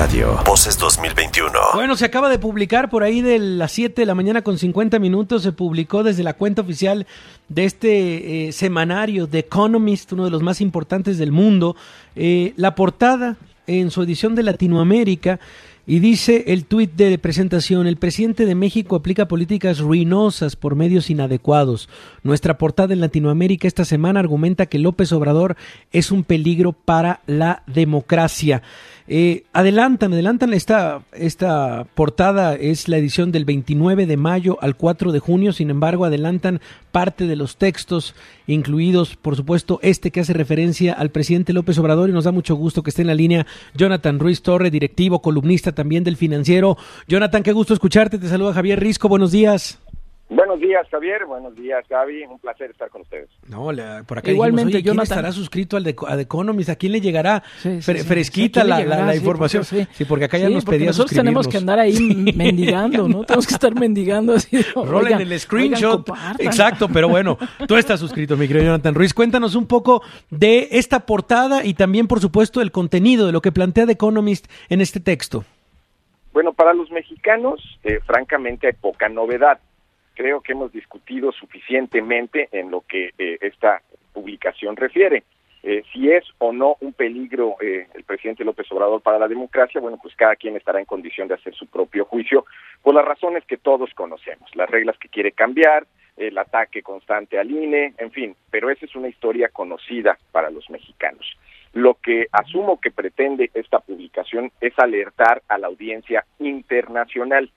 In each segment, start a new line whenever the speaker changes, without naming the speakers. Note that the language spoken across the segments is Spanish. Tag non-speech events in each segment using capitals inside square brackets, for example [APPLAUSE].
Radio. Voces 2021.
Bueno, se acaba de publicar por ahí de las 7 de la mañana con 50 minutos. Se publicó desde la cuenta oficial de este eh, semanario The Economist, uno de los más importantes del mundo. Eh, la portada en su edición de Latinoamérica y dice el tuit de presentación, el presidente de México aplica políticas ruinosas por medios inadecuados. Nuestra portada en Latinoamérica esta semana argumenta que López Obrador es un peligro para la democracia. Eh, adelantan, adelantan esta, esta portada, es la edición del 29 de mayo al 4 de junio, sin embargo adelantan parte de los textos, incluidos por supuesto este que hace referencia al presidente López Obrador y nos da mucho gusto que esté en la línea Jonathan Ruiz Torre, directivo, columnista también del financiero. Jonathan, qué gusto escucharte, te saluda Javier Risco, buenos días.
Buenos días, Javier. Buenos días, Gaby. Un placer estar con ustedes.
No, por acá Igualmente, ¿quién estará suscrito al de, a Economist? ¿A quién le llegará fresquita la, información? sí, porque acá ya nos pedían
nosotros tenemos que andar ahí [LAUGHS] mendigando, ¿no? tenemos que estar mendigando así. [LAUGHS]
Rolen el screenshot. Exacto, pero bueno, tú estás suscrito, mi querido Jonathan Ruiz. Cuéntanos un poco de esta portada y también, por supuesto, el contenido de lo que plantea The Economist en este texto.
Bueno, para los mexicanos, eh, francamente, hay poca novedad creo que hemos discutido suficientemente en lo que eh, esta publicación refiere. Eh, si es o no un peligro eh, el presidente López Obrador para la democracia, bueno, pues cada quien estará en condición de hacer su propio juicio por las razones que todos conocemos, las reglas que quiere cambiar, el ataque constante al INE, en fin, pero esa es una historia conocida para los mexicanos. Lo que asumo que pretende esta publicación es alertar a la audiencia internacional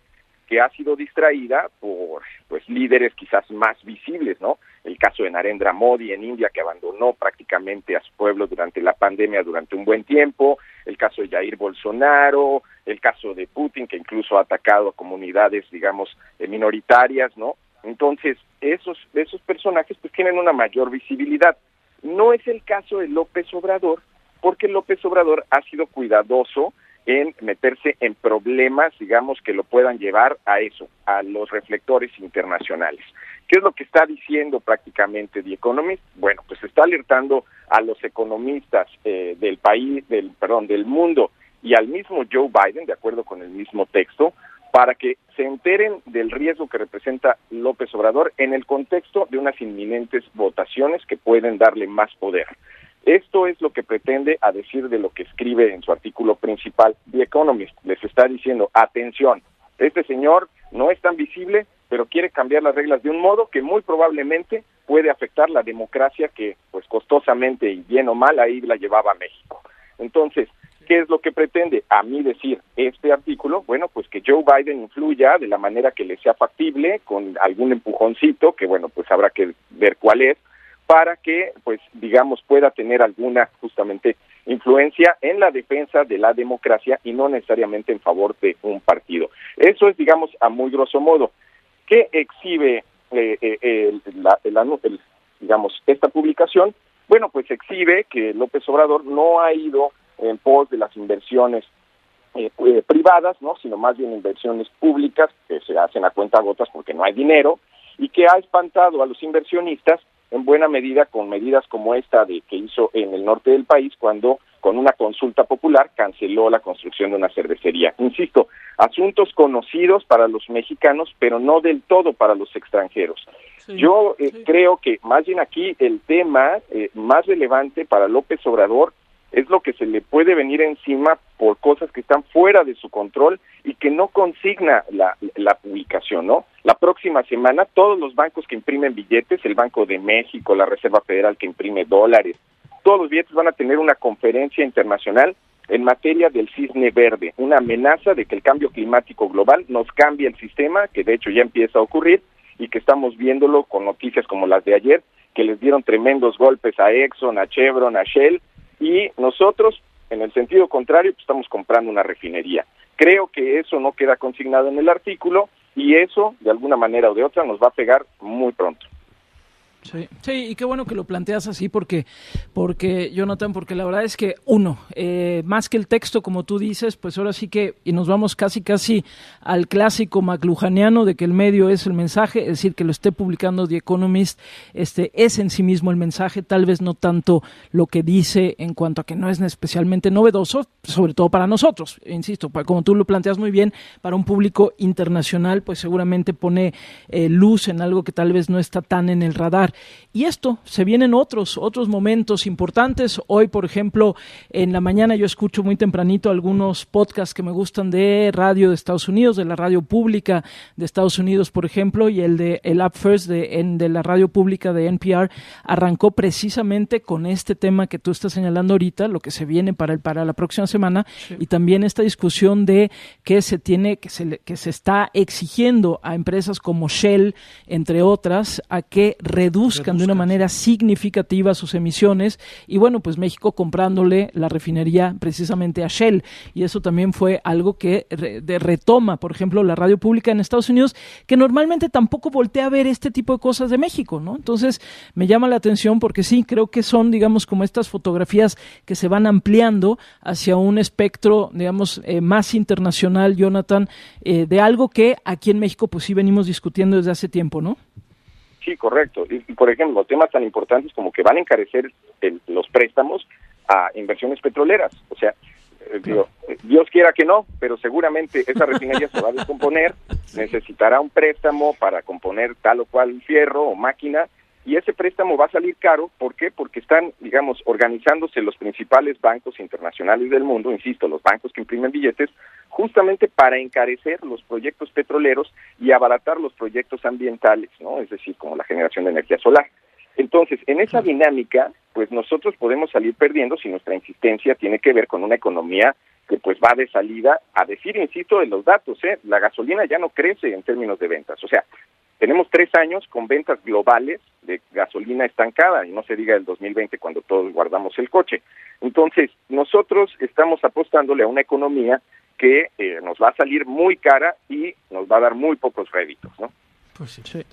que ha sido distraída por pues líderes quizás más visibles, ¿no? El caso de Narendra Modi en India que abandonó prácticamente a su pueblo durante la pandemia durante un buen tiempo, el caso de Jair Bolsonaro, el caso de Putin que incluso ha atacado a comunidades, digamos, eh, minoritarias, ¿no? Entonces, esos esos personajes pues tienen una mayor visibilidad. No es el caso de López Obrador, porque López Obrador ha sido cuidadoso en meterse en problemas, digamos, que lo puedan llevar a eso, a los reflectores internacionales. ¿Qué es lo que está diciendo prácticamente The Economist? Bueno, pues está alertando a los economistas eh, del país, del perdón, del mundo y al mismo Joe Biden, de acuerdo con el mismo texto, para que se enteren del riesgo que representa López Obrador en el contexto de unas inminentes votaciones que pueden darle más poder. Esto es lo que pretende a decir de lo que escribe en su artículo principal The Economist. Les está diciendo, atención, este señor no es tan visible, pero quiere cambiar las reglas de un modo que muy probablemente puede afectar la democracia que, pues costosamente y bien o mal, ahí la llevaba a México. Entonces, ¿qué es lo que pretende? A mí decir este artículo, bueno, pues que Joe Biden influya de la manera que le sea factible, con algún empujoncito, que bueno, pues habrá que ver cuál es, para que, pues, digamos, pueda tener alguna justamente influencia en la defensa de la democracia y no necesariamente en favor de un partido. Eso es, digamos, a muy grosso modo. ¿Qué exhibe, eh, eh, la, digamos, esta publicación? Bueno, pues exhibe que López Obrador no ha ido en pos de las inversiones eh, privadas, ¿no? sino más bien inversiones públicas que se hacen a cuenta gotas porque no hay dinero y que ha espantado a los inversionistas en buena medida con medidas como esta de que hizo en el norte del país cuando con una consulta popular canceló la construcción de una cervecería. Insisto, asuntos conocidos para los mexicanos, pero no del todo para los extranjeros. Yo eh, creo que más bien aquí el tema eh, más relevante para López Obrador es lo que se le puede venir encima por cosas que están fuera de su control y que no consigna la, la publicación, ¿no? La próxima semana todos los bancos que imprimen billetes, el Banco de México, la Reserva Federal que imprime dólares, todos los billetes van a tener una conferencia internacional en materia del cisne verde, una amenaza de que el cambio climático global nos cambie el sistema, que de hecho ya empieza a ocurrir y que estamos viéndolo con noticias como las de ayer, que les dieron tremendos golpes a Exxon, a Chevron, a Shell, y nosotros, en el sentido contrario, pues, estamos comprando una refinería. Creo que eso no queda consignado en el artículo y eso, de alguna manera o de otra, nos va a pegar muy pronto.
Sí, sí, y qué bueno que lo planteas así porque, porque Jonathan, porque la verdad es que uno, eh, más que el texto, como tú dices, pues ahora sí que, y nos vamos casi casi al clásico maclujaniano de que el medio es el mensaje, es decir, que lo esté publicando The Economist, este es en sí mismo el mensaje, tal vez no tanto lo que dice en cuanto a que no es especialmente novedoso, sobre todo para nosotros, insisto, como tú lo planteas muy bien, para un público internacional, pues seguramente pone eh, luz en algo que tal vez no está tan en el radar. Y esto, se vienen otros, otros momentos importantes. Hoy, por ejemplo, en la mañana yo escucho muy tempranito algunos podcasts que me gustan de radio de Estados Unidos, de la radio pública de Estados Unidos, por ejemplo, y el de el Up First de, en, de la radio pública de NPR arrancó precisamente con este tema que tú estás señalando ahorita, lo que se viene para, el, para la próxima semana, y también esta discusión de que se tiene, que se, que se está exigiendo a empresas como Shell, entre otras, a que reduzcan reduzcan de una manera significativa sus emisiones y bueno, pues México comprándole la refinería precisamente a Shell y eso también fue algo que de retoma, por ejemplo, la radio pública en Estados Unidos, que normalmente tampoco voltea a ver este tipo de cosas de México, ¿no? Entonces, me llama la atención porque sí, creo que son, digamos, como estas fotografías que se van ampliando hacia un espectro, digamos, eh, más internacional, Jonathan, eh, de algo que aquí en México pues sí venimos discutiendo desde hace tiempo, ¿no?
Sí, correcto. Y, por ejemplo, temas tan importantes como que van a encarecer los préstamos a inversiones petroleras. O sea, eh, Dios quiera que no, pero seguramente esa refinería se va a [LAUGHS] descomponer, necesitará un préstamo para componer tal o cual fierro o máquina y ese préstamo va a salir caro. ¿Por qué? Porque están, digamos, organizándose los principales bancos internacionales del mundo, insisto, los bancos que imprimen billetes, justamente para encarecer los proyectos petroleros y abaratar los proyectos ambientales, ¿no? Es decir, como la generación de energía solar. Entonces, en esa dinámica, pues nosotros podemos salir perdiendo si nuestra insistencia tiene que ver con una economía que pues va de salida a decir, insisto, de los datos, ¿eh? la gasolina ya no crece en términos de ventas. O sea, tenemos tres años con ventas globales de gasolina estancada, y no se diga el 2020 cuando todos guardamos el coche. Entonces, nosotros estamos apostándole a una economía que eh, nos va a salir muy cara y nos va a dar muy pocos réditos, ¿no?
Pues sí.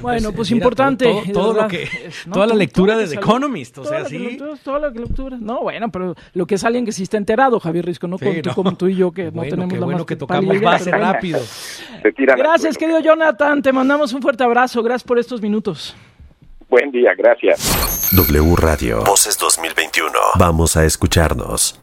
Bueno, pues, pues importante.
Todo, [LAUGHS] lo que, toda la lectura de The Economist, o sea, sí.
toda la lectura. No, bueno, pero lo que es alguien que sí está enterado, Javier Risco, no, como tú y yo que no tenemos la
bueno que tocamos base rápido.
Gracias, querido Jonathan, te mandamos un fuerte abrazo, gracias por estos minutos.
Buen día, gracias.
W Radio. Voces 2021. Vamos a escucharnos.